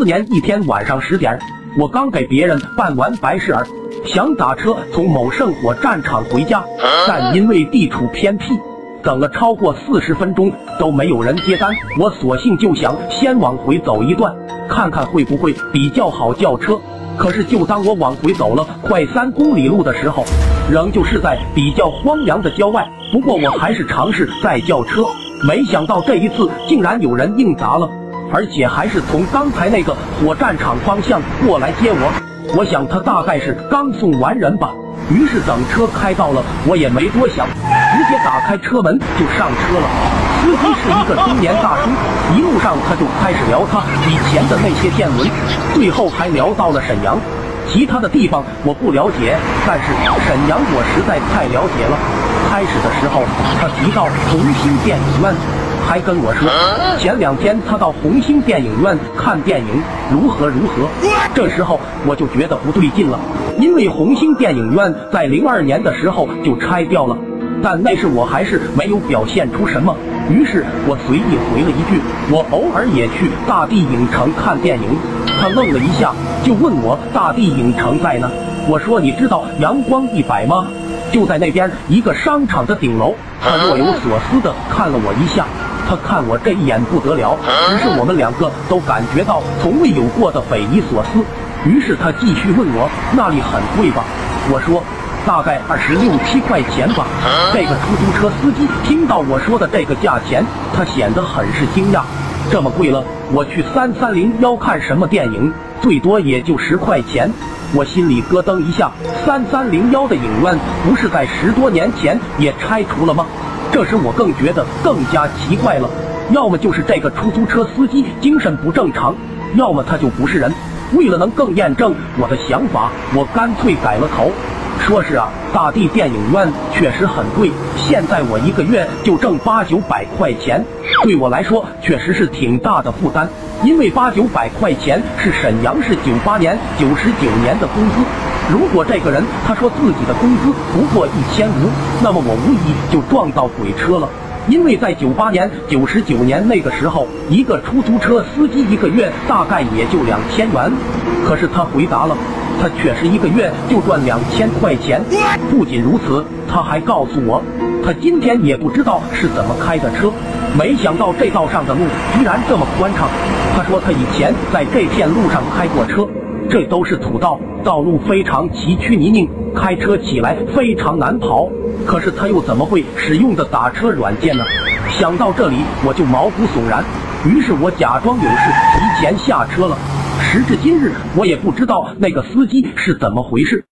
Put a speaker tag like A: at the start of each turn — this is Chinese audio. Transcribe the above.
A: 四年一天晚上十点，我刚给别人办完白事儿，想打车从某圣火战场回家，但因为地处偏僻，等了超过四十分钟都没有人接单，我索性就想先往回走一段，看看会不会比较好叫车。可是就当我往回走了快三公里路的时候，仍旧是在比较荒凉的郊外。不过我还是尝试再叫车，没想到这一次竟然有人应答了，而且还是从刚才那个火战场方向过来接我。我想他大概是刚送完人吧。于是等车开到了，我也没多想，直接打开车门就上车了。司机是一个中年大叔，一路上他就开始聊他以前的那些见闻，最后还聊到了沈阳。其他的地方我不了解，但是沈阳我实在太了解了。开始的时候他提到红星电影院，还跟我说前两天他到红星电影院看电影如何如何。这时候我就觉得不对劲了，因为红星电影院在零二年的时候就拆掉了，但那时我还是没有表现出什么。于是我随意回了一句：“我偶尔也去大地影城看电影。”他愣了一下，就问我：“大地影城在呢？”我说：“你知道阳光一百吗？就在那边一个商场的顶楼。”他若有所思地看了我一下，他看我这一眼不得了，只是我们两个都感觉到从未有过的匪夷所思。于是他继续问我：“那里很贵吧？”我说。大概二十六七块钱吧。这个出租车司机听到我说的这个价钱，他显得很是惊讶。这么贵了，我去三三零幺看什么电影，最多也就十块钱。我心里咯噔一下，三三零幺的影院不是在十多年前也拆除了吗？这时我更觉得更加奇怪了，要么就是这个出租车司机精神不正常，要么他就不是人。为了能更验证我的想法，我干脆改了头。说是啊，大地电影院确实很贵，现在我一个月就挣八九百块钱，对我来说确实是挺大的负担。因为八九百块钱是沈阳市九八年、九十九年的工资。如果这个人他说自己的工资不过一千五，那么我无疑就撞到鬼车了。因为在九八年、九十九年那个时候，一个出租车司机一个月大概也就两千元。可是他回答了。他确实一个月就赚两千块钱。不仅如此，他还告诉我，他今天也不知道是怎么开的车，没想到这道上的路居然这么宽敞。他说他以前在这片路上开过车，这都是土道，道路非常崎岖泥泞，开车起来非常难跑。可是他又怎么会使用的打车软件呢？想到这里，我就毛骨悚然。于是我假装有事，提前下车了。时至今日，我也不知道那个司机是怎么回事。